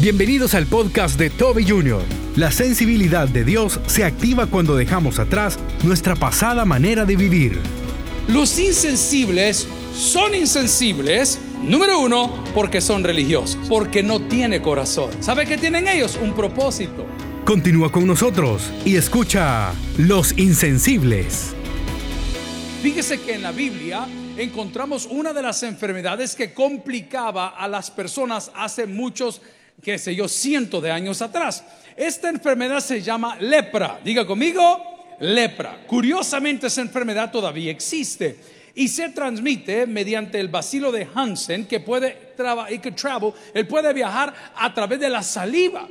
Bienvenidos al podcast de Toby Jr. La sensibilidad de Dios se activa cuando dejamos atrás nuestra pasada manera de vivir. Los insensibles son insensibles, número uno, porque son religiosos, porque no tiene corazón. ¿Sabe qué tienen ellos? Un propósito. Continúa con nosotros y escucha Los Insensibles. Fíjese que en la Biblia encontramos una de las enfermedades que complicaba a las personas hace muchos qué sé yo, cientos de años atrás. Esta enfermedad se llama lepra. Diga conmigo, lepra. Curiosamente esa enfermedad todavía existe y se transmite mediante el bacilo de Hansen que puede que travel, él puede viajar a través de la saliva.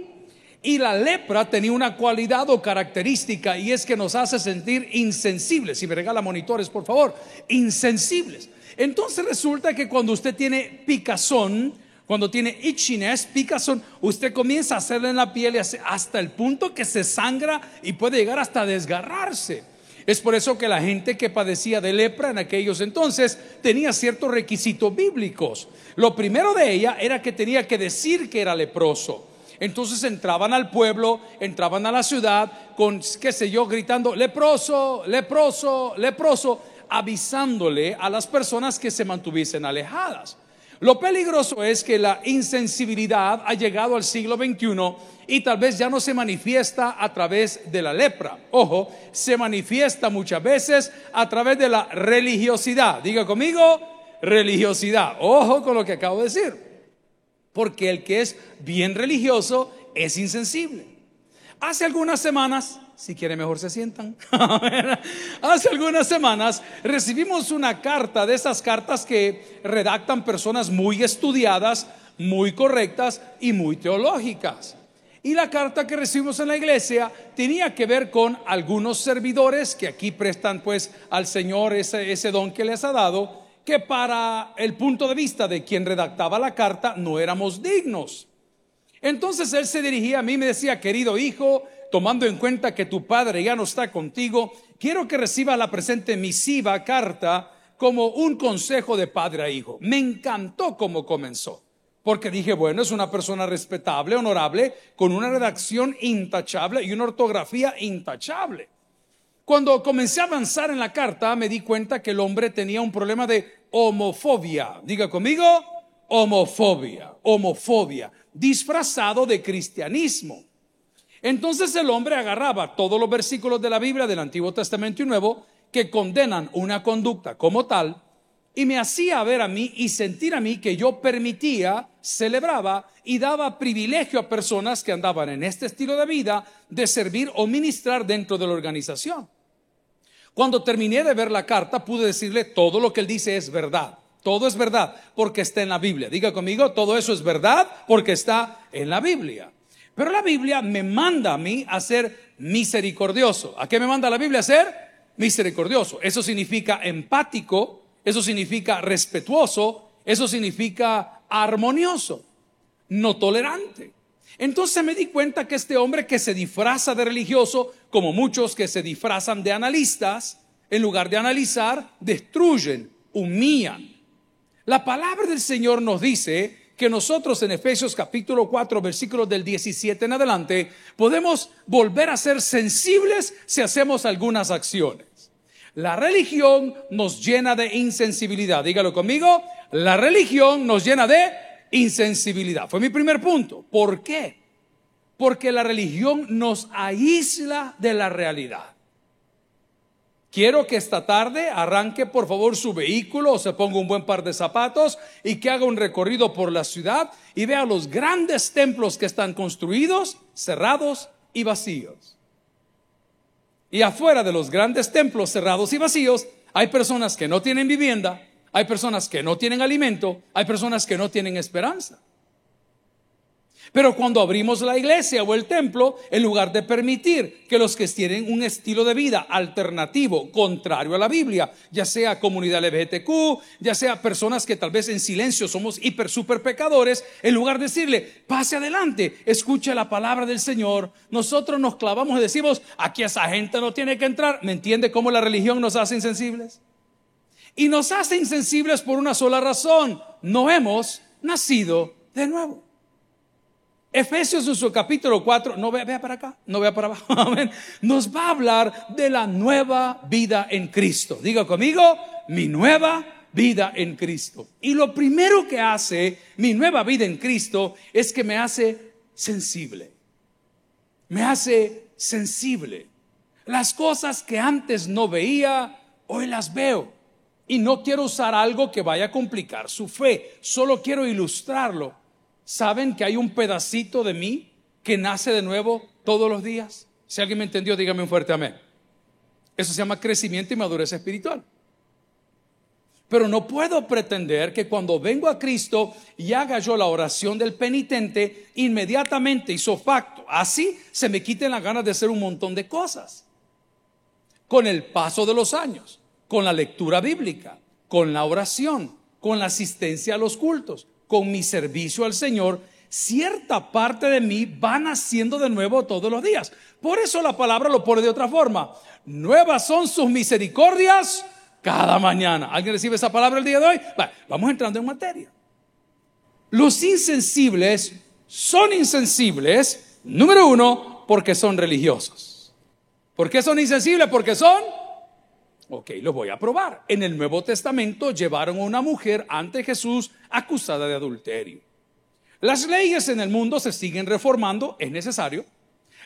Y la lepra tenía una cualidad o característica y es que nos hace sentir insensibles. Si me regala monitores, por favor, insensibles. Entonces resulta que cuando usted tiene picazón, cuando tiene itchiness, picazón, usted comienza a hacerle en la piel hasta el punto que se sangra y puede llegar hasta desgarrarse. Es por eso que la gente que padecía de lepra en aquellos entonces tenía ciertos requisitos bíblicos. Lo primero de ella era que tenía que decir que era leproso. Entonces entraban al pueblo, entraban a la ciudad con, qué sé yo, gritando, leproso, leproso, leproso, avisándole a las personas que se mantuviesen alejadas. Lo peligroso es que la insensibilidad ha llegado al siglo XXI y tal vez ya no se manifiesta a través de la lepra. Ojo, se manifiesta muchas veces a través de la religiosidad. Diga conmigo, religiosidad. Ojo con lo que acabo de decir. Porque el que es bien religioso es insensible. Hace algunas semanas si quiere mejor se sientan. Hace algunas semanas recibimos una carta de esas cartas que redactan personas muy estudiadas, muy correctas y muy teológicas. Y la carta que recibimos en la iglesia tenía que ver con algunos servidores que aquí prestan pues al Señor ese, ese don que les ha dado, que para el punto de vista de quien redactaba la carta no éramos dignos. Entonces él se dirigía a mí y me decía, querido hijo, tomando en cuenta que tu padre ya no está contigo, quiero que reciba la presente misiva carta como un consejo de padre a hijo. Me encantó cómo comenzó, porque dije, bueno, es una persona respetable, honorable, con una redacción intachable y una ortografía intachable. Cuando comencé a avanzar en la carta, me di cuenta que el hombre tenía un problema de homofobia. Diga conmigo, homofobia, homofobia, disfrazado de cristianismo. Entonces el hombre agarraba todos los versículos de la Biblia del Antiguo Testamento y Nuevo que condenan una conducta como tal y me hacía ver a mí y sentir a mí que yo permitía, celebraba y daba privilegio a personas que andaban en este estilo de vida de servir o ministrar dentro de la organización. Cuando terminé de ver la carta pude decirle todo lo que él dice es verdad. Todo es verdad porque está en la Biblia. Diga conmigo, todo eso es verdad porque está en la Biblia. Pero la Biblia me manda a mí a ser misericordioso. ¿A qué me manda la Biblia a ser? Misericordioso. Eso significa empático, eso significa respetuoso, eso significa armonioso, no tolerante. Entonces me di cuenta que este hombre que se disfraza de religioso, como muchos que se disfrazan de analistas, en lugar de analizar, destruyen, humillan. La palabra del Señor nos dice que nosotros en Efesios capítulo 4, versículos del 17 en adelante, podemos volver a ser sensibles si hacemos algunas acciones. La religión nos llena de insensibilidad. Dígalo conmigo. La religión nos llena de insensibilidad. Fue mi primer punto. ¿Por qué? Porque la religión nos aísla de la realidad. Quiero que esta tarde arranque por favor su vehículo o se ponga un buen par de zapatos y que haga un recorrido por la ciudad y vea los grandes templos que están construidos, cerrados y vacíos. Y afuera de los grandes templos cerrados y vacíos hay personas que no tienen vivienda, hay personas que no tienen alimento, hay personas que no tienen esperanza. Pero cuando abrimos la iglesia o el templo, en lugar de permitir que los que tienen un estilo de vida alternativo, contrario a la Biblia, ya sea comunidad LGBTQ, ya sea personas que tal vez en silencio somos hiper super pecadores, en lugar de decirle, pase adelante, escuche la palabra del Señor, nosotros nos clavamos y decimos, aquí esa gente no tiene que entrar. ¿Me entiende cómo la religión nos hace insensibles? Y nos hace insensibles por una sola razón, no hemos nacido de nuevo. Efesios en su capítulo 4, no vea, vea para acá, no vea para abajo, nos va a hablar de la nueva vida en Cristo. Diga conmigo, mi nueva vida en Cristo. Y lo primero que hace mi nueva vida en Cristo es que me hace sensible. Me hace sensible. Las cosas que antes no veía, hoy las veo. Y no quiero usar algo que vaya a complicar su fe, solo quiero ilustrarlo. ¿Saben que hay un pedacito de mí que nace de nuevo todos los días? Si alguien me entendió, dígame un fuerte amén. Eso se llama crecimiento y madurez espiritual. Pero no puedo pretender que cuando vengo a Cristo y haga yo la oración del penitente, inmediatamente hizo facto. Así se me quiten las ganas de hacer un montón de cosas. Con el paso de los años, con la lectura bíblica, con la oración, con la asistencia a los cultos, con mi servicio al Señor, cierta parte de mí va naciendo de nuevo todos los días. Por eso la palabra lo pone de otra forma. Nuevas son sus misericordias cada mañana. ¿Alguien recibe esa palabra el día de hoy? vamos entrando en materia. Los insensibles son insensibles, número uno, porque son religiosos. ¿Por qué son insensibles? Porque son... Ok, lo voy a probar. En el Nuevo Testamento llevaron a una mujer ante Jesús acusada de adulterio. Las leyes en el mundo se siguen reformando, es necesario.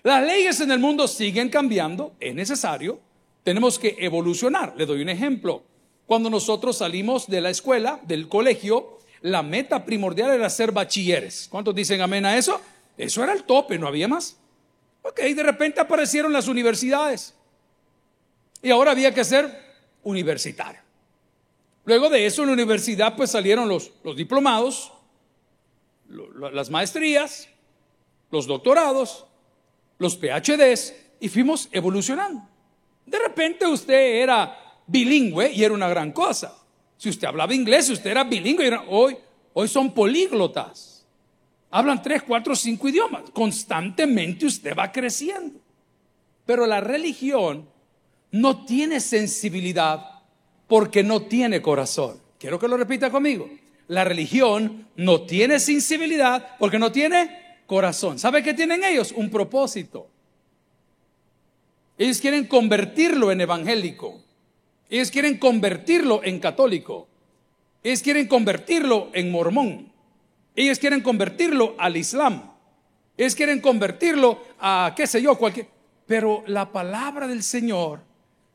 Las leyes en el mundo siguen cambiando, es necesario. Tenemos que evolucionar. Le doy un ejemplo. Cuando nosotros salimos de la escuela, del colegio, la meta primordial era ser bachilleres. ¿Cuántos dicen amén a eso? Eso era el tope, no había más. Ok, de repente aparecieron las universidades. Y ahora había que ser universitario. Luego de eso en la universidad pues salieron los, diplomados, las maestrías, los doctorados, los PhDs y fuimos evolucionando. De repente usted era bilingüe y era una gran cosa. Si usted hablaba inglés, si usted era bilingüe, hoy, hoy son políglotas. Hablan tres, cuatro, cinco idiomas. Constantemente usted va creciendo. Pero la religión no tiene sensibilidad porque no tiene corazón. Quiero que lo repita conmigo. La religión no tiene sensibilidad porque no tiene corazón. ¿Sabe qué tienen ellos? Un propósito. Ellos quieren convertirlo en evangélico. Ellos quieren convertirlo en católico. Ellos quieren convertirlo en mormón. Ellos quieren convertirlo al Islam. Ellos quieren convertirlo a qué sé yo, cualquier. Pero la palabra del Señor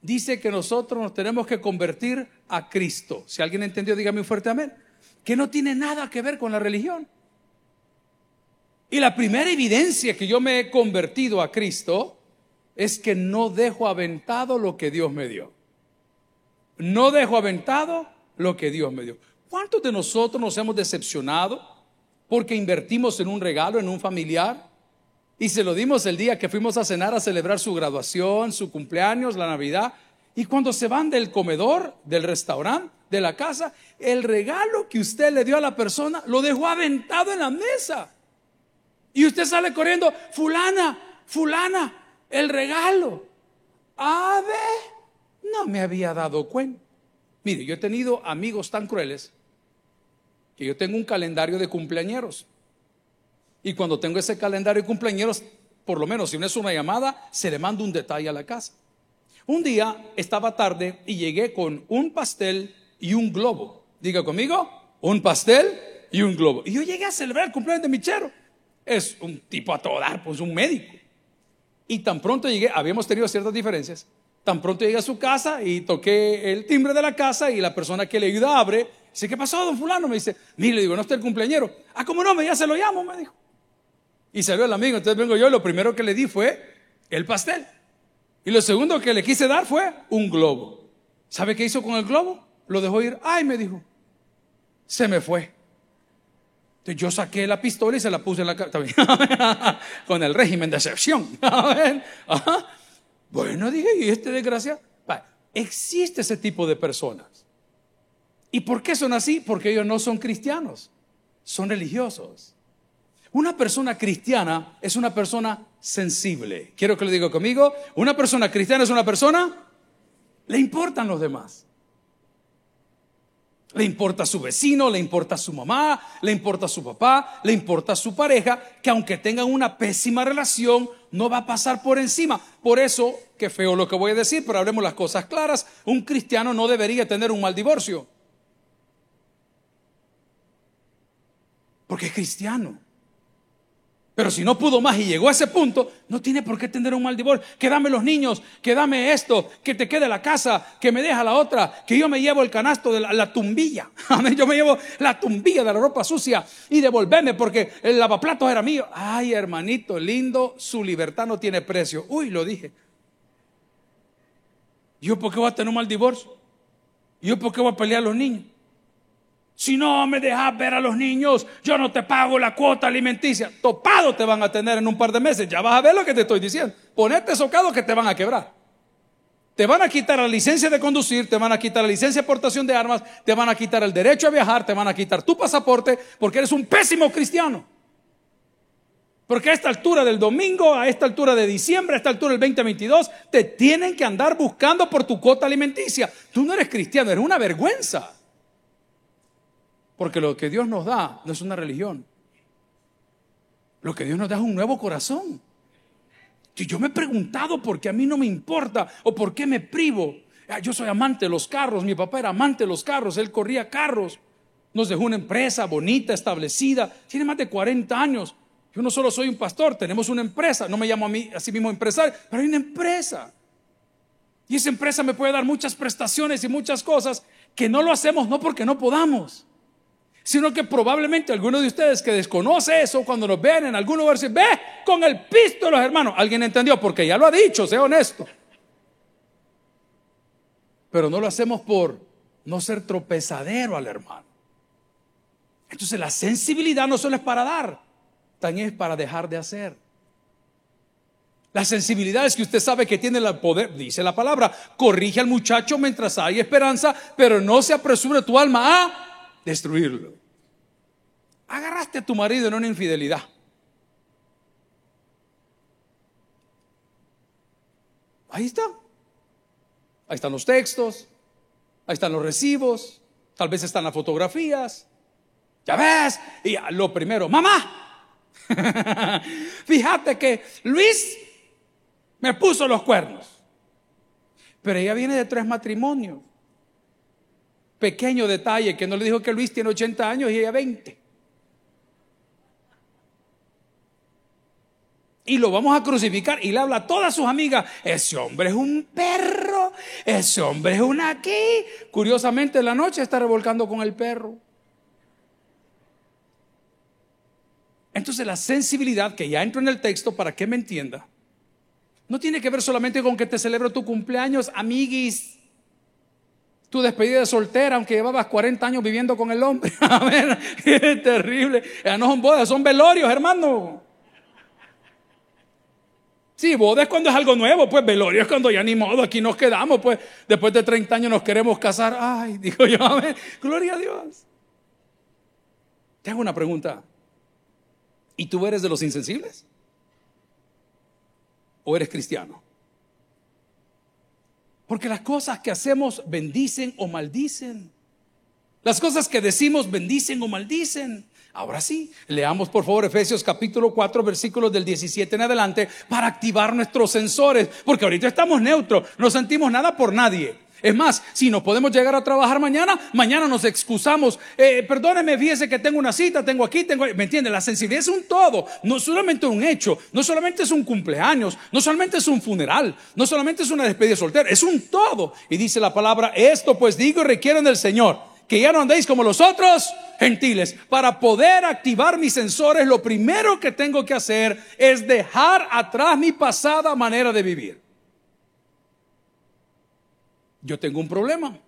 dice que nosotros nos tenemos que convertir a Cristo. Si alguien entendió, dígame un fuerte amén. Que no tiene nada que ver con la religión. Y la primera evidencia que yo me he convertido a Cristo es que no dejo aventado lo que Dios me dio. No dejo aventado lo que Dios me dio. ¿Cuántos de nosotros nos hemos decepcionado porque invertimos en un regalo, en un familiar? Y se lo dimos el día que fuimos a cenar a celebrar su graduación, su cumpleaños, la Navidad. Y cuando se van del comedor, del restaurante, de la casa, el regalo que usted le dio a la persona lo dejó aventado en la mesa. Y usted sale corriendo, fulana, fulana, el regalo. Ave, no me había dado cuenta. Mire, yo he tenido amigos tan crueles que yo tengo un calendario de cumpleañeros. Y cuando tengo ese calendario de cumpleañeros, por lo menos si no es una llamada, se le manda un detalle a la casa. Un día estaba tarde y llegué con un pastel y un globo. Diga conmigo, un pastel y un globo. Y yo llegué a celebrar el cumpleaños de mi chero. Es un tipo a todo dar, pues un médico. Y tan pronto llegué, habíamos tenido ciertas diferencias, tan pronto llegué a su casa y toqué el timbre de la casa y la persona que le ayuda abre. Dice, ¿qué pasó, don fulano? Me dice, mire, le digo, no está el cumpleañero. Ah, ¿cómo no? Ya se lo llamo, me dijo. Y salió el amigo, entonces vengo yo y lo primero que le di fue el pastel. Y lo segundo que le quise dar fue un globo. ¿Sabe qué hizo con el globo? Lo dejó ir. Ay, me dijo. Se me fue yo saqué la pistola y se la puse en la cara. Con el régimen de excepción. Bueno, dije, ¿y este desgracia? Existe ese tipo de personas. ¿Y por qué son así? Porque ellos no son cristianos, son religiosos. Una persona cristiana es una persona sensible. Quiero que lo diga conmigo. Una persona cristiana es una persona, le importan los demás. Le importa su vecino, le importa su mamá, le importa su papá, le importa su pareja, que aunque tengan una pésima relación, no va a pasar por encima. Por eso, qué feo lo que voy a decir, pero hablemos las cosas claras, un cristiano no debería tener un mal divorcio. Porque es cristiano. Pero si no pudo más y llegó a ese punto, no tiene por qué tener un mal divorcio. Que dame los niños, que dame esto, que te quede la casa, que me deja la otra, que yo me llevo el canasto de la, tumbilla. Amén. Yo me llevo la tumbilla de la ropa sucia y devolverme porque el lavaplatos era mío. Ay, hermanito lindo, su libertad no tiene precio. Uy, lo dije. ¿Yo por qué voy a tener un mal divorcio? ¿Yo por qué voy a pelear a los niños? Si no me dejas ver a los niños, yo no te pago la cuota alimenticia. Topado te van a tener en un par de meses. Ya vas a ver lo que te estoy diciendo. Ponete socado que te van a quebrar. Te van a quitar la licencia de conducir, te van a quitar la licencia de portación de armas, te van a quitar el derecho a viajar, te van a quitar tu pasaporte porque eres un pésimo cristiano. Porque a esta altura del domingo, a esta altura de diciembre, a esta altura del 2022, te tienen que andar buscando por tu cuota alimenticia. Tú no eres cristiano, eres una vergüenza. Porque lo que Dios nos da no es una religión. Lo que Dios nos da es un nuevo corazón. Yo me he preguntado por qué a mí no me importa o por qué me privo. Ah, yo soy amante de los carros, mi papá era amante de los carros, él corría carros. Nos dejó una empresa bonita, establecida, tiene más de 40 años. Yo no solo soy un pastor, tenemos una empresa, no me llamo a mí a sí mismo empresario, pero hay una empresa. Y esa empresa me puede dar muchas prestaciones y muchas cosas que no lo hacemos no porque no podamos, sino que probablemente alguno de ustedes que desconoce eso, cuando nos ven en algún lugar, dice, ve con el pisto de hermanos. Alguien entendió, porque ya lo ha dicho, sea honesto. Pero no lo hacemos por no ser tropezadero al hermano. Entonces la sensibilidad no solo es para dar, también es para dejar de hacer. La sensibilidad es que usted sabe que tiene el poder, dice la palabra, corrige al muchacho mientras hay esperanza, pero no se apresure tu alma a destruirlo. Agarraste a tu marido en una infidelidad. Ahí está. Ahí están los textos, ahí están los recibos, tal vez están las fotografías. Ya ves, y lo primero, mamá, fíjate que Luis me puso los cuernos, pero ella viene de tres matrimonios pequeño detalle que no le dijo que Luis tiene 80 años y ella 20. Y lo vamos a crucificar y le habla a todas sus amigas, ese hombre es un perro, ese hombre es un aquí. Curiosamente en la noche está revolcando con el perro. Entonces la sensibilidad que ya entro en el texto para que me entienda, no tiene que ver solamente con que te celebro tu cumpleaños, amiguis tu despedida de soltera, aunque llevabas 40 años viviendo con el hombre. Amén. Es terrible. No son bodas, son velorios, hermano. Sí, boda es cuando es algo nuevo, pues velorio es cuando ya ni modo, aquí nos quedamos, pues después de 30 años nos queremos casar. Ay, digo yo, amén. Gloria a Dios. Te hago una pregunta. ¿Y tú eres de los insensibles? ¿O eres cristiano? Porque las cosas que hacemos bendicen o maldicen. Las cosas que decimos bendicen o maldicen. Ahora sí, leamos por favor Efesios capítulo 4 versículos del 17 en adelante para activar nuestros sensores, porque ahorita estamos neutros, no sentimos nada por nadie. Es más, si no podemos llegar a trabajar mañana, mañana nos excusamos. Eh, perdóneme, fíjese que tengo una cita, tengo aquí, tengo. ¿Me entiende? La sensibilidad es un todo, no solamente un hecho, no solamente es un cumpleaños, no solamente es un funeral, no solamente es una despedida soltera, es un todo. Y dice la palabra: Esto pues digo y requieren del Señor que ya no andéis como los otros gentiles. Para poder activar mis sensores, lo primero que tengo que hacer es dejar atrás mi pasada manera de vivir yo tengo un problema.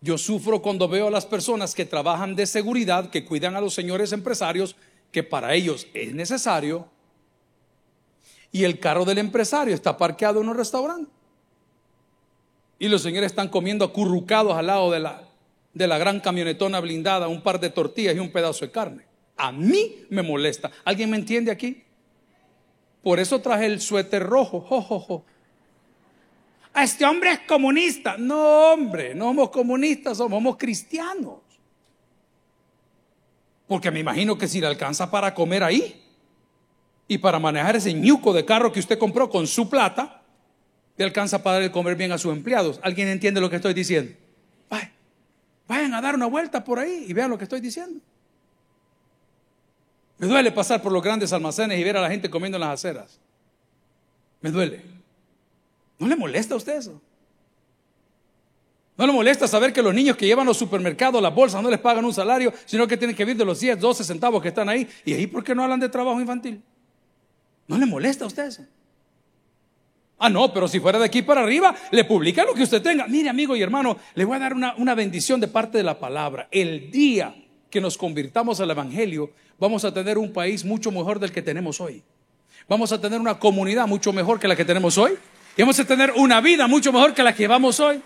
Yo sufro cuando veo a las personas que trabajan de seguridad, que cuidan a los señores empresarios, que para ellos es necesario, y el carro del empresario está parqueado en un restaurante. Y los señores están comiendo acurrucados al lado de la, de la gran camionetona blindada, un par de tortillas y un pedazo de carne. A mí me molesta. ¿Alguien me entiende aquí? Por eso traje el suéter rojo. Jo, A este hombre es comunista. No, hombre, no somos comunistas, somos cristianos. Porque me imagino que si le alcanza para comer ahí y para manejar ese ñuco de carro que usted compró con su plata, le alcanza para darle comer bien a sus empleados. ¿Alguien entiende lo que estoy diciendo? vayan a dar una vuelta por ahí y vean lo que estoy diciendo. Me duele pasar por los grandes almacenes y ver a la gente comiendo en las aceras. Me duele. ¿No le molesta a usted eso? No le molesta saber que los niños que llevan los supermercados las bolsas no les pagan un salario, sino que tienen que vivir de los 10, 12 centavos que están ahí. ¿Y ahí por qué no hablan de trabajo infantil? ¿No le molesta a usted eso? Ah, no, pero si fuera de aquí para arriba, le publica lo que usted tenga. Mire, amigo y hermano, le voy a dar una, una bendición de parte de la palabra. El día que nos convirtamos al Evangelio, vamos a tener un país mucho mejor del que tenemos hoy. Vamos a tener una comunidad mucho mejor que la que tenemos hoy. Y vamos a tener una vida mucho mejor que la que llevamos hoy.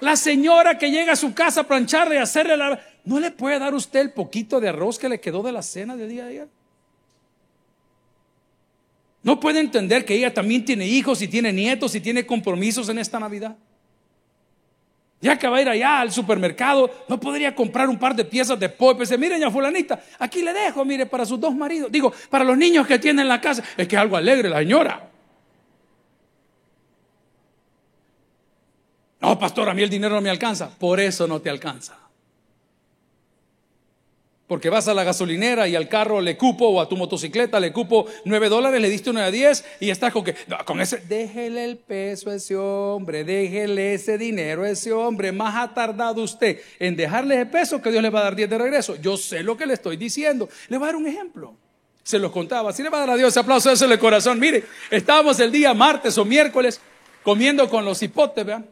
La señora que llega a su casa a plancharle y hacerle la... ¿No le puede dar usted el poquito de arroz que le quedó de la cena de día a día? ¿No puede entender que ella también tiene hijos y tiene nietos y tiene compromisos en esta Navidad? Ya que va a ir allá al supermercado, no podría comprar un par de piezas de pollo. Pues, mire, ya fulanita, aquí le dejo, mire, para sus dos maridos. Digo, para los niños que tienen en la casa. Es que es algo alegre la señora. No, pastor, a mí el dinero no me alcanza. Por eso no te alcanza. Porque vas a la gasolinera y al carro le cupo o a tu motocicleta le cupo nueve dólares, le diste uno de diez y estás con que, con ese, déjele el peso a ese hombre, déjele ese dinero a ese hombre. Más ha tardado usted en dejarle ese peso que Dios le va a dar diez de regreso. Yo sé lo que le estoy diciendo. Le voy a dar un ejemplo. Se los contaba. Si le va a dar a Dios ese aplauso, eso en el corazón. Mire, estábamos el día martes o miércoles comiendo con los hipotes, vean.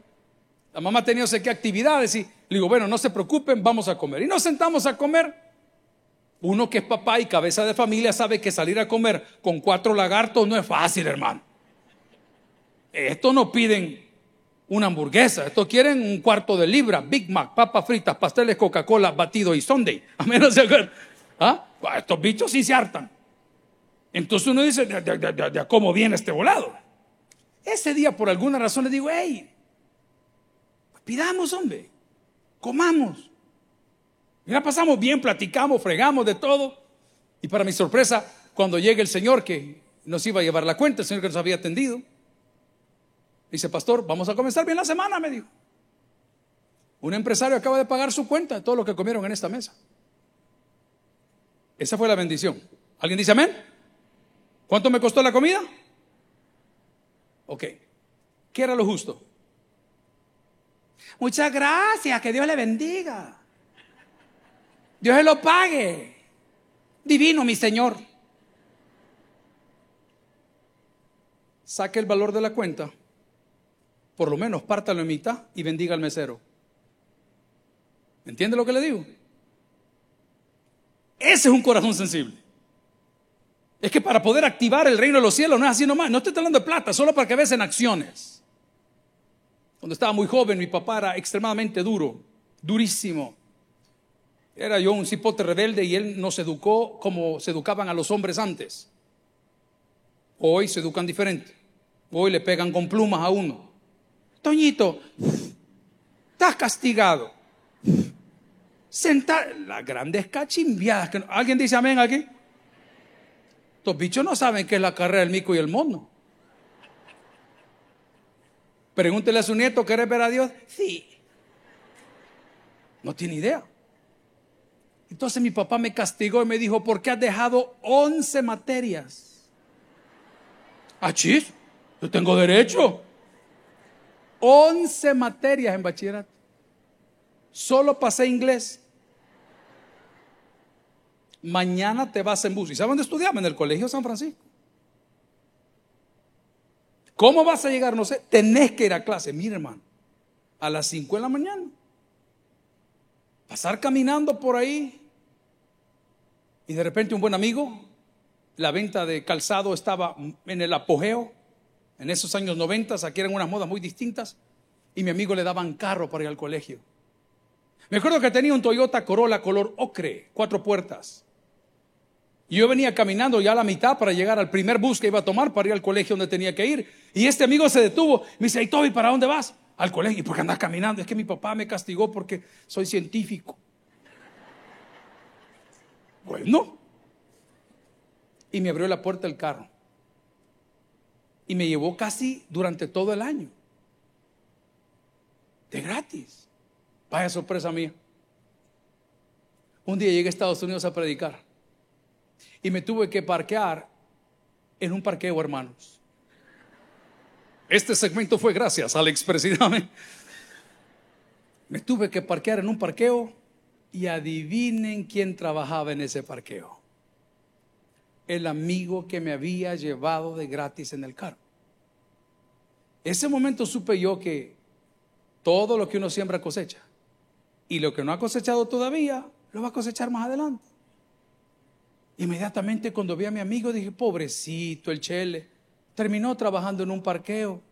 La mamá tenía no sé qué actividades y le digo, bueno, no se preocupen, vamos a comer. Y nos sentamos a comer. Uno que es papá y cabeza de familia sabe que salir a comer con cuatro lagartos no es fácil, hermano. Esto no piden una hamburguesa, esto quieren un cuarto de libra, Big Mac, papas fritas, pasteles, Coca-Cola, batido y Sunday. A menos se ¿Ah? Estos bichos sí se hartan. Entonces uno dice, de, cómo viene este volado. Ese día, por alguna razón, le digo, hey, pidamos, hombre, comamos. Y pasamos bien, platicamos, fregamos de todo. Y para mi sorpresa, cuando llega el Señor que nos iba a llevar la cuenta, el Señor que nos había atendido, dice, pastor, vamos a comenzar bien la semana, me dijo. Un empresario acaba de pagar su cuenta de todo lo que comieron en esta mesa. Esa fue la bendición. ¿Alguien dice amén? ¿Cuánto me costó la comida? Ok. ¿Qué era lo justo? Muchas gracias, que Dios le bendiga. Dios se lo pague. Divino, mi Señor. Saque el valor de la cuenta, por lo menos pártalo en mitad y bendiga al mesero. ¿Entiende lo que le digo? Ese es un corazón sensible. Es que para poder activar el reino de los cielos no es así nomás. No estoy hablando de plata, solo para que veas en acciones. Cuando estaba muy joven, mi papá era extremadamente duro, durísimo. Era yo un cipote rebelde y él nos educó como se educaban a los hombres antes. Hoy se educan diferente. Hoy le pegan con plumas a uno. Toñito, estás castigado. Sentar las grandes cachimbiadas. ¿Alguien dice amén aquí? Estos bichos no saben qué es la carrera del mico y el mono. Pregúntele a su nieto, ¿quieres ver a Dios? Sí. No tiene idea. Entonces mi papá me castigó y me dijo, ¿por qué has dejado 11 materias? Ah, yo tengo derecho. 11 materias en bachillerato. Solo pasé inglés. Mañana te vas en bus. ¿Y saben dónde estudiamos? En el Colegio San Francisco. ¿Cómo vas a llegar? No sé. Tenés que ir a clase. Mire, hermano. A las 5 de la mañana pasar caminando por ahí y de repente un buen amigo, la venta de calzado estaba en el apogeo, en esos años 90, aquí eran unas modas muy distintas, y mi amigo le daban carro para ir al colegio. Me acuerdo que tenía un Toyota Corolla color ocre, cuatro puertas. Y yo venía caminando ya a la mitad para llegar al primer bus que iba a tomar para ir al colegio donde tenía que ir. Y este amigo se detuvo. Me dice, hey Toby, ¿para dónde vas? Al colegio. ¿Y por qué andas caminando? Es que mi papá me castigó porque soy científico. Bueno. Y me abrió la puerta del carro. Y me llevó casi durante todo el año. De gratis. Vaya sorpresa mía. Un día llegué a Estados Unidos a predicar y me tuve que parquear en un parqueo, hermanos. Este segmento fue gracias al expresidente. Me tuve que parquear en un parqueo y adivinen quién trabajaba en ese parqueo. El amigo que me había llevado de gratis en el carro. Ese momento supe yo que todo lo que uno siembra cosecha. Y lo que no ha cosechado todavía, lo va a cosechar más adelante. Inmediatamente cuando vi a mi amigo dije, pobrecito el Chele, terminó trabajando en un parqueo.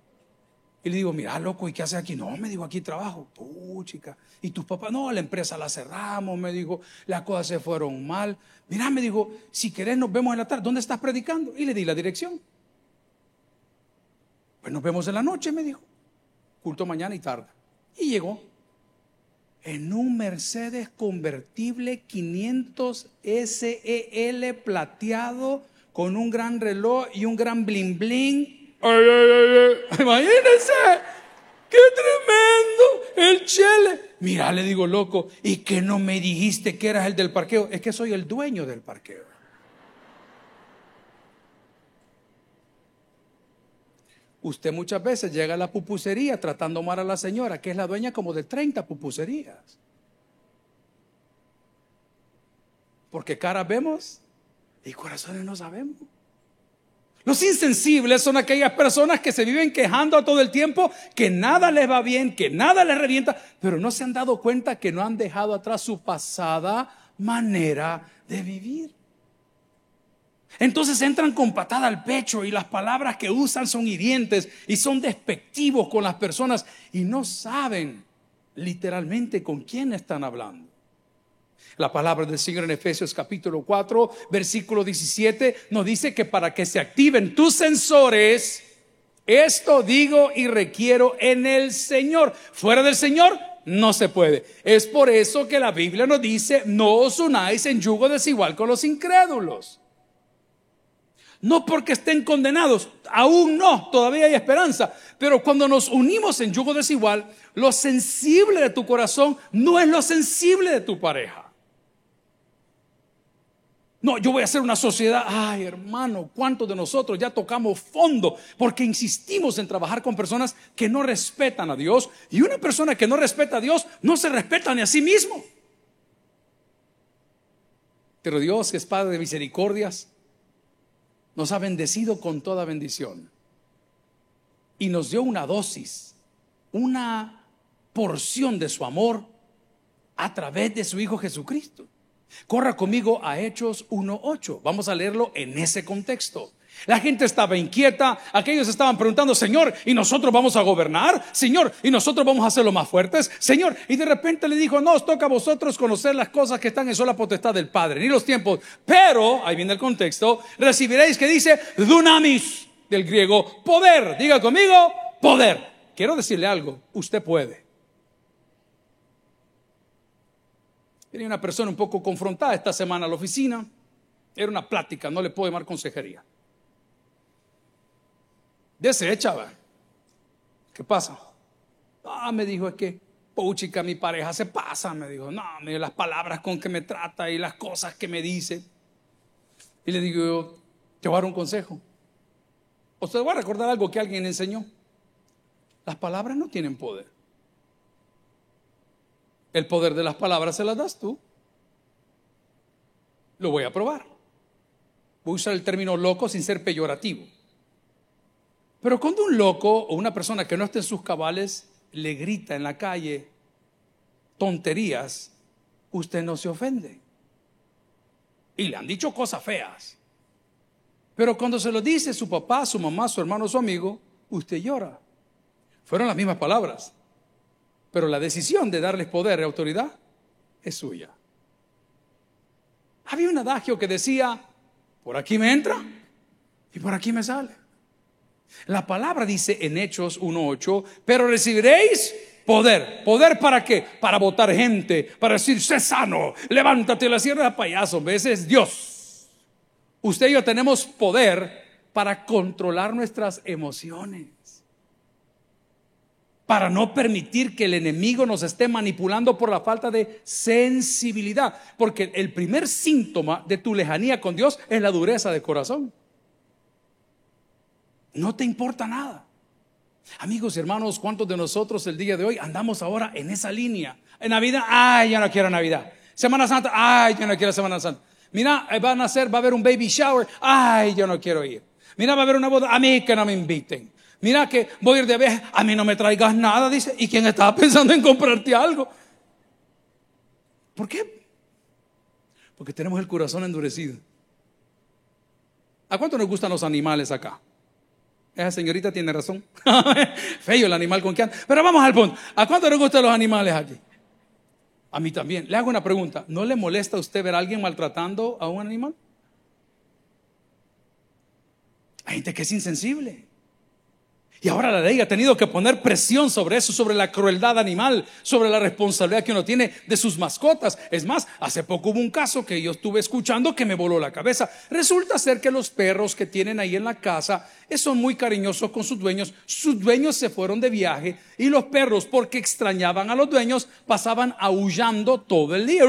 Y le digo, mira, loco, ¿y qué hace aquí? No, me dijo, aquí trabajo. chica. ¿Y tus papás? No, la empresa la cerramos, me dijo, las cosas se fueron mal. Mira, me dijo, si querés nos vemos en la tarde. ¿Dónde estás predicando? Y le di la dirección. Pues nos vemos en la noche, me dijo. Culto mañana y tarde. Y llegó en un Mercedes convertible 500 SEL plateado con un gran reloj y un gran bling bling. Imagínense, qué tremendo el chele. Mira, le digo loco, ¿y que no me dijiste que eras el del parqueo? Es que soy el dueño del parqueo. Usted muchas veces llega a la pupusería tratando mal a la señora, que es la dueña como de 30 pupuserías. Porque caras vemos y corazones no sabemos. Los insensibles son aquellas personas que se viven quejando todo el tiempo, que nada les va bien, que nada les revienta, pero no se han dado cuenta que no han dejado atrás su pasada manera de vivir. Entonces entran con patada al pecho y las palabras que usan son hirientes y son despectivos con las personas y no saben literalmente con quién están hablando. La palabra del Señor en Efesios capítulo 4, versículo 17 nos dice que para que se activen tus sensores, esto digo y requiero en el Señor. Fuera del Señor no se puede. Es por eso que la Biblia nos dice, no os unáis en yugo desigual con los incrédulos. No porque estén condenados, aún no, todavía hay esperanza. Pero cuando nos unimos en yugo desigual, lo sensible de tu corazón no es lo sensible de tu pareja. No, yo voy a hacer una sociedad. Ay, hermano, ¿cuántos de nosotros ya tocamos fondo? Porque insistimos en trabajar con personas que no respetan a Dios. Y una persona que no respeta a Dios no se respeta ni a sí mismo. Pero Dios, que es Padre de misericordias, nos ha bendecido con toda bendición y nos dio una dosis, una porción de su amor a través de su Hijo Jesucristo. Corra conmigo a Hechos 1.8. Vamos a leerlo en ese contexto. La gente estaba inquieta, aquellos estaban preguntando, Señor, ¿y nosotros vamos a gobernar? Señor, ¿y nosotros vamos a los más fuertes? Señor, y de repente le dijo, no, os toca a vosotros conocer las cosas que están en sola potestad del Padre, ni los tiempos, pero, ahí viene el contexto, recibiréis que dice, dunamis, del griego, poder, diga conmigo, poder. Quiero decirle algo, usted puede. Tenía una persona un poco confrontada esta semana a la oficina, era una plática, no le puedo llamar consejería. Desecha, ¿Qué pasa? Ah, me dijo, es que, puchica, mi pareja se pasa, me dijo, no, me las palabras con que me trata y las cosas que me dice. Y le digo, te voy a dar un consejo. O te voy a recordar algo que alguien enseñó. Las palabras no tienen poder. El poder de las palabras se las das tú. Lo voy a probar. Voy a usar el término loco sin ser peyorativo. Pero cuando un loco o una persona que no esté en sus cabales le grita en la calle tonterías, usted no se ofende. Y le han dicho cosas feas. Pero cuando se lo dice su papá, su mamá, su hermano, su amigo, usted llora. Fueron las mismas palabras. Pero la decisión de darles poder y autoridad es suya. Había un adagio que decía, Por aquí me entra y por aquí me sale. La palabra dice en Hechos 1.8, pero recibiréis poder. ¿Poder para qué? Para votar gente, para decir, sé sano, levántate la sierra de payaso. Ese es Dios. Usted y yo tenemos poder para controlar nuestras emociones para no permitir que el enemigo nos esté manipulando por la falta de sensibilidad. Porque el primer síntoma de tu lejanía con Dios es la dureza de corazón. No te importa nada. Amigos y hermanos, ¿cuántos de nosotros el día de hoy andamos ahora en esa línea? En Navidad, ay, ya no quiero Navidad. Semana Santa, ay, yo no quiero Semana Santa. Mira, eh, van a hacer, va a haber un baby shower, ay, yo no quiero ir. Mira, va a haber una boda, a mí que no me inviten. Mira que voy a ir de viaje, a mí no me traigas nada, dice. ¿Y quién estaba pensando en comprarte algo? ¿Por qué? Porque tenemos el corazón endurecido. ¿A cuánto nos gustan los animales acá? Esa señorita tiene razón. Feo el animal con que anda. Pero vamos al punto. ¿A cuánto nos gustan los animales aquí? A mí también. Le hago una pregunta. ¿No le molesta a usted ver a alguien maltratando a un animal? Hay gente que es insensible. Y ahora la ley ha tenido que poner presión sobre eso, sobre la crueldad animal, sobre la responsabilidad que uno tiene de sus mascotas. Es más, hace poco hubo un caso que yo estuve escuchando que me voló la cabeza. Resulta ser que los perros que tienen ahí en la casa eh, son muy cariñosos con sus dueños. Sus dueños se fueron de viaje y los perros, porque extrañaban a los dueños, pasaban aullando todo el día.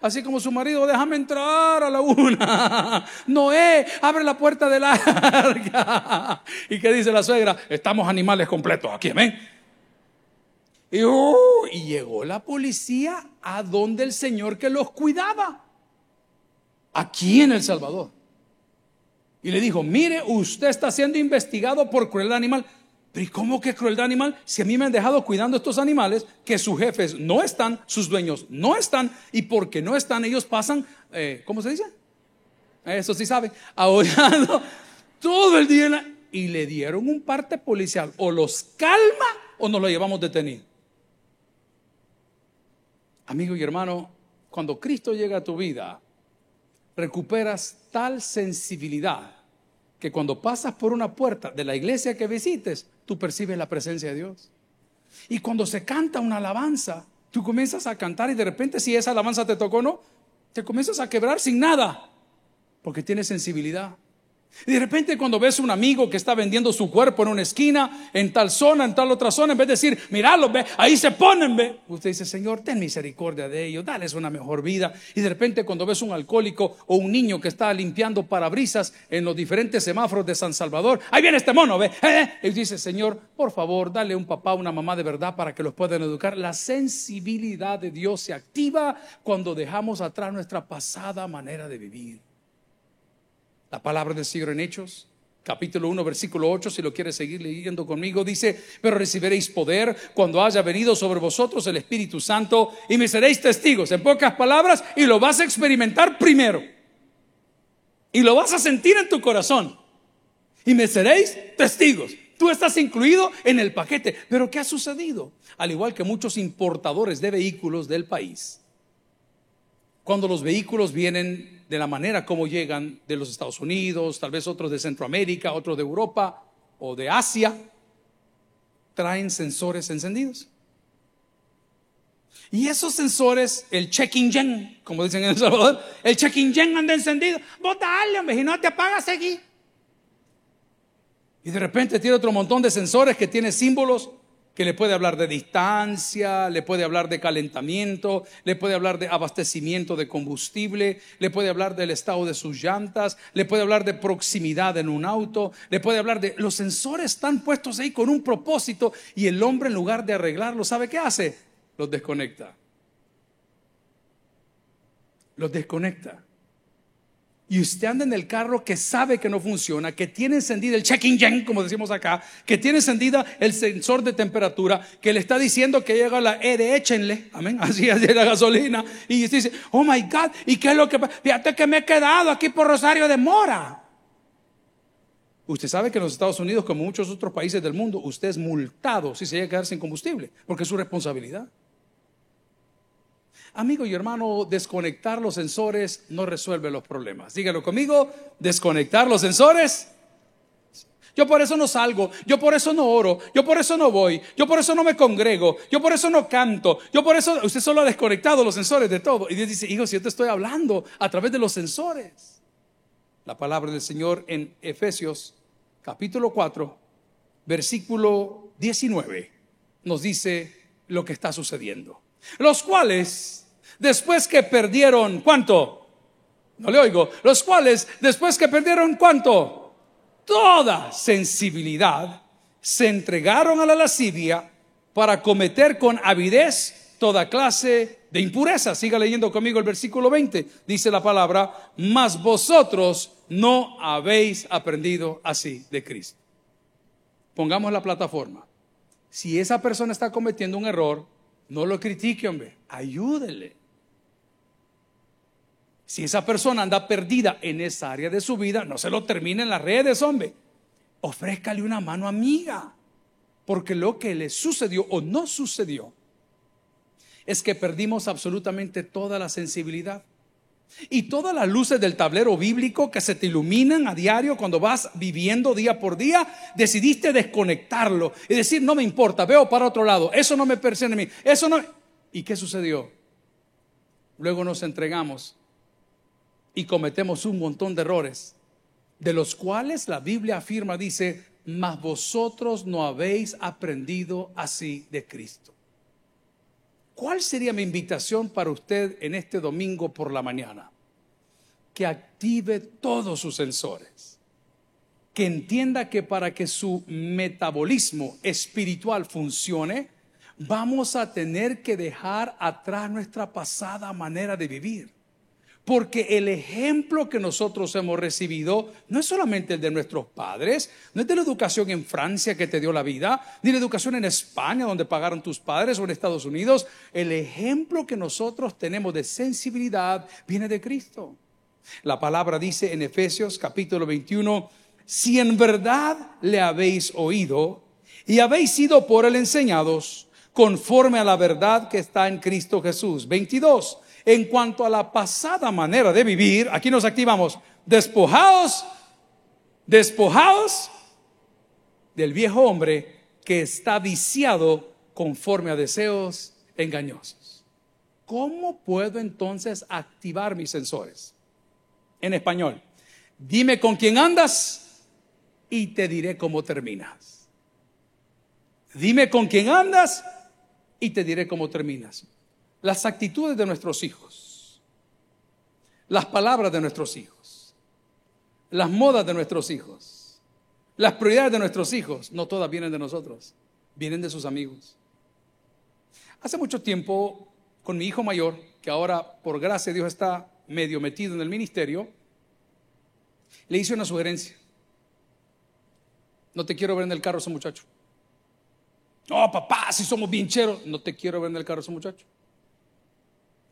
Así como su marido, déjame entrar a la una. Noé, abre la puerta del arca. ¿Y qué dice la suegra? Estamos animales completos aquí, amén. Y, uh, y llegó la policía a donde el Señor que los cuidaba. Aquí en El Salvador. Y le dijo, mire, usted está siendo investigado por crueldad animal. Pero ¿y cómo que crueldad animal? Si a mí me han dejado cuidando estos animales, que sus jefes no están, sus dueños no están, y porque no están, ellos pasan, eh, ¿cómo se dice? Eso sí sabe, aullando todo el día y le dieron un parte policial. O los calma o nos lo llevamos detenido. Amigo y hermano, cuando Cristo llega a tu vida, recuperas tal sensibilidad que cuando pasas por una puerta de la iglesia que visites, tú percibes la presencia de Dios. Y cuando se canta una alabanza, tú comienzas a cantar y de repente si esa alabanza te tocó o no, te comienzas a quebrar sin nada, porque tienes sensibilidad. Y de repente cuando ves un amigo que está vendiendo su cuerpo en una esquina, en tal zona, en tal otra zona, en vez de decir, míralo, ve, ahí se ponen, ve. Usted dice, Señor, ten misericordia de ellos, dales una mejor vida. Y de repente cuando ves un alcohólico o un niño que está limpiando parabrisas en los diferentes semáforos de San Salvador, ahí viene este mono, ve. Eh, eh". Y dice, Señor, por favor, dale un papá, una mamá de verdad para que los puedan educar. La sensibilidad de Dios se activa cuando dejamos atrás nuestra pasada manera de vivir. La palabra del Señor en Hechos, capítulo 1, versículo 8, si lo quieres seguir leyendo conmigo, dice, pero recibiréis poder cuando haya venido sobre vosotros el Espíritu Santo y me seréis testigos, en pocas palabras, y lo vas a experimentar primero. Y lo vas a sentir en tu corazón. Y me seréis testigos. Tú estás incluido en el paquete. Pero ¿qué ha sucedido? Al igual que muchos importadores de vehículos del país, cuando los vehículos vienen de la manera como llegan de los Estados Unidos, tal vez otros de Centroamérica, otros de Europa o de Asia, traen sensores encendidos. Y esos sensores, el check engine, como dicen en El Salvador, el check engine anda encendido. Vos dale, hombre, si no te apagas, aquí. Y de repente tiene otro montón de sensores que tiene símbolos que le puede hablar de distancia, le puede hablar de calentamiento, le puede hablar de abastecimiento de combustible, le puede hablar del estado de sus llantas, le puede hablar de proximidad en un auto, le puede hablar de... Los sensores están puestos ahí con un propósito y el hombre en lugar de arreglarlo, ¿sabe qué hace? Los desconecta. Los desconecta y usted anda en el carro que sabe que no funciona, que tiene encendida el check engine, como decimos acá, que tiene encendida el sensor de temperatura, que le está diciendo que llega la E de échenle, amén, así es la gasolina, y usted dice, oh my God, ¿y qué es lo que Fíjate que me he quedado aquí por Rosario de Mora. Usted sabe que en los Estados Unidos, como muchos otros países del mundo, usted es multado si se llega a quedar sin combustible, porque es su responsabilidad. Amigo y hermano, desconectar los sensores no resuelve los problemas. Dígalo conmigo, desconectar los sensores. Yo por eso no salgo, yo por eso no oro, yo por eso no voy, yo por eso no me congrego, yo por eso no canto, yo por eso, usted solo ha desconectado los sensores de todo. Y Dios dice, hijo, si yo te estoy hablando a través de los sensores. La palabra del Señor en Efesios capítulo 4, versículo 19, nos dice lo que está sucediendo. Los cuales, después que perdieron, ¿cuánto? No le oigo. Los cuales, después que perdieron, ¿cuánto? Toda sensibilidad, se entregaron a la lascivia para cometer con avidez toda clase de impureza. Siga leyendo conmigo el versículo 20. Dice la palabra, mas vosotros no habéis aprendido así de Cristo. Pongamos la plataforma. Si esa persona está cometiendo un error, no lo critique, hombre, ayúdele. Si esa persona anda perdida en esa área de su vida, no se lo termine en las redes, hombre. Ofrézcale una mano amiga. Porque lo que le sucedió o no sucedió es que perdimos absolutamente toda la sensibilidad. Y todas las luces del tablero bíblico que se te iluminan a diario cuando vas viviendo día por día, decidiste desconectarlo y decir, no me importa, veo para otro lado, eso no me persigue a mí, eso no... ¿Y qué sucedió? Luego nos entregamos y cometemos un montón de errores, de los cuales la Biblia afirma, dice, mas vosotros no habéis aprendido así de Cristo. ¿Cuál sería mi invitación para usted en este domingo por la mañana? Que active todos sus sensores. Que entienda que para que su metabolismo espiritual funcione, vamos a tener que dejar atrás nuestra pasada manera de vivir. Porque el ejemplo que nosotros hemos recibido no es solamente el de nuestros padres, no es de la educación en Francia que te dio la vida, ni la educación en España donde pagaron tus padres o en Estados Unidos. El ejemplo que nosotros tenemos de sensibilidad viene de Cristo. La palabra dice en Efesios capítulo 21, si en verdad le habéis oído y habéis sido por él enseñados conforme a la verdad que está en Cristo Jesús. 22 en cuanto a la pasada manera de vivir, aquí nos activamos, despojados, despojados del viejo hombre que está viciado conforme a deseos engañosos. ¿Cómo puedo entonces activar mis sensores? En español, dime con quién andas y te diré cómo terminas. Dime con quién andas y te diré cómo terminas las actitudes de nuestros hijos, las palabras de nuestros hijos, las modas de nuestros hijos, las prioridades de nuestros hijos, no todas vienen de nosotros, vienen de sus amigos. Hace mucho tiempo, con mi hijo mayor, que ahora por gracia de Dios está medio metido en el ministerio, le hice una sugerencia. No te quiero ver en el carro ese muchacho. No, papá, si somos bien cheros, no te quiero ver en el carro ese muchacho.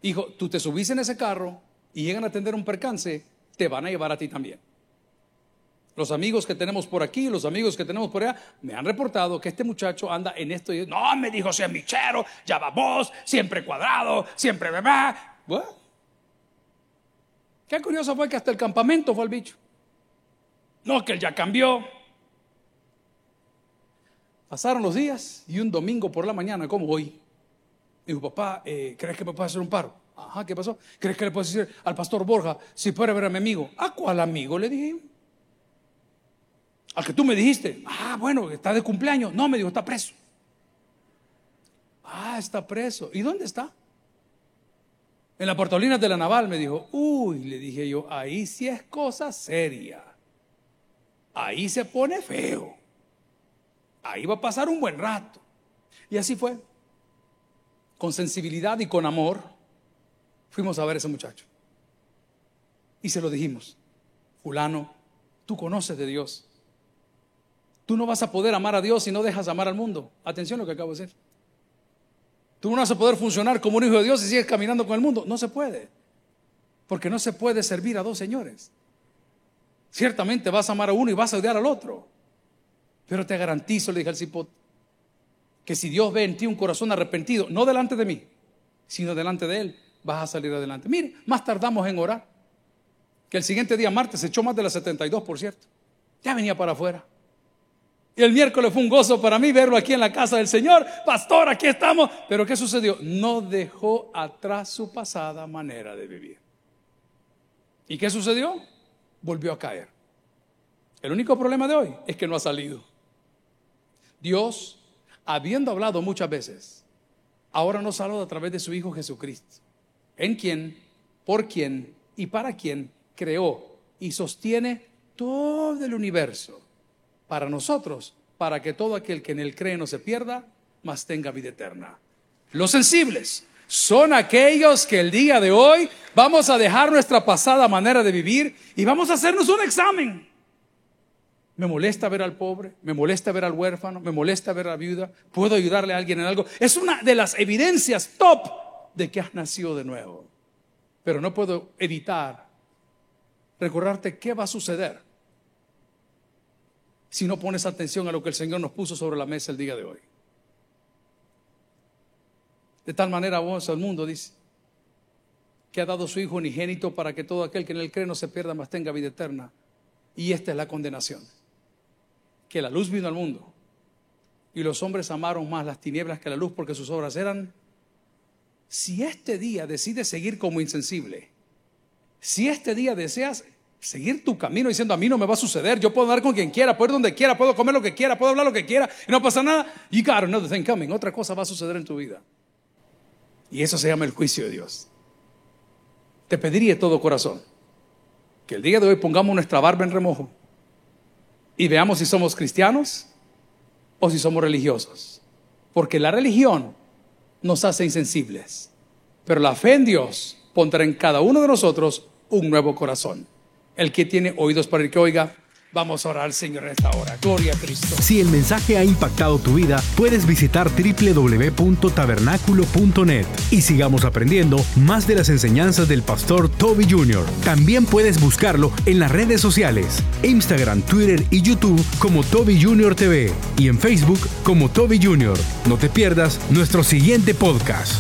Hijo, tú te subís en ese carro y llegan a atender un percance, te van a llevar a ti también. Los amigos que tenemos por aquí, los amigos que tenemos por allá, me han reportado que este muchacho anda en esto y no, me dijo, sea michero, ya va vos, siempre cuadrado, siempre bebé. Bueno, qué curioso fue que hasta el campamento fue el bicho. No, que él ya cambió. Pasaron los días y un domingo por la mañana, como hoy, Dijo, papá, eh, ¿crees que me puede hacer un paro? Ajá, ¿qué pasó? ¿Crees que le puedes decir al pastor Borja si puede ver a mi amigo? ¿A cuál amigo? Le dije. Al que tú me dijiste. Ah, bueno, está de cumpleaños. No, me dijo, está preso. Ah, está preso. ¿Y dónde está? En la portolina de la naval me dijo, uy, le dije yo, ahí sí es cosa seria. Ahí se pone feo. Ahí va a pasar un buen rato. Y así fue con sensibilidad y con amor, fuimos a ver a ese muchacho. Y se lo dijimos, fulano, tú conoces de Dios. Tú no vas a poder amar a Dios si no dejas amar al mundo. Atención a lo que acabo de decir. Tú no vas a poder funcionar como un hijo de Dios si sigues caminando con el mundo. No se puede. Porque no se puede servir a dos señores. Ciertamente vas a amar a uno y vas a odiar al otro. Pero te garantizo, le dije al cipote, que si Dios ve en ti un corazón arrepentido, no delante de mí, sino delante de Él, vas a salir adelante. Mire, más tardamos en orar. Que el siguiente día, martes, se echó más de las 72, por cierto. Ya venía para afuera. Y el miércoles fue un gozo para mí verlo aquí en la casa del Señor. Pastor, aquí estamos. Pero ¿qué sucedió? No dejó atrás su pasada manera de vivir. ¿Y qué sucedió? Volvió a caer. El único problema de hoy es que no ha salido. Dios, habiendo hablado muchas veces, ahora nos habla a través de su Hijo Jesucristo, en quien, por quien y para quien creó y sostiene todo el universo para nosotros, para que todo aquel que en él cree no se pierda, mas tenga vida eterna. Los sensibles son aquellos que el día de hoy vamos a dejar nuestra pasada manera de vivir y vamos a hacernos un examen. Me molesta ver al pobre, me molesta ver al huérfano, me molesta ver a la viuda, puedo ayudarle a alguien en algo. Es una de las evidencias top de que has nacido de nuevo. Pero no puedo evitar recordarte qué va a suceder si no pones atención a lo que el Señor nos puso sobre la mesa el día de hoy. De tal manera vamos al mundo, dice, que ha dado su Hijo unigénito para que todo aquel que en él cree no se pierda, mas tenga vida eterna. Y esta es la condenación. Que la luz vino al mundo y los hombres amaron más las tinieblas que la luz porque sus obras eran... Si este día decides seguir como insensible, si este día deseas seguir tu camino diciendo a mí no me va a suceder, yo puedo andar con quien quiera, puedo ir donde quiera, puedo comer lo que quiera, puedo hablar lo que quiera y no pasa nada, you got another thing coming, otra cosa va a suceder en tu vida. Y eso se llama el juicio de Dios. Te pediría todo corazón que el día de hoy pongamos nuestra barba en remojo y veamos si somos cristianos o si somos religiosos. Porque la religión nos hace insensibles, pero la fe en Dios pondrá en cada uno de nosotros un nuevo corazón. El que tiene oídos para el que oiga, Vamos a orar Señor en esta hora. Gloria a Cristo. Si el mensaje ha impactado tu vida, puedes visitar www.tabernaculo.net y sigamos aprendiendo más de las enseñanzas del pastor Toby Jr. También puedes buscarlo en las redes sociales, Instagram, Twitter y YouTube como Toby Jr. TV y en Facebook como Toby Jr. No te pierdas nuestro siguiente podcast.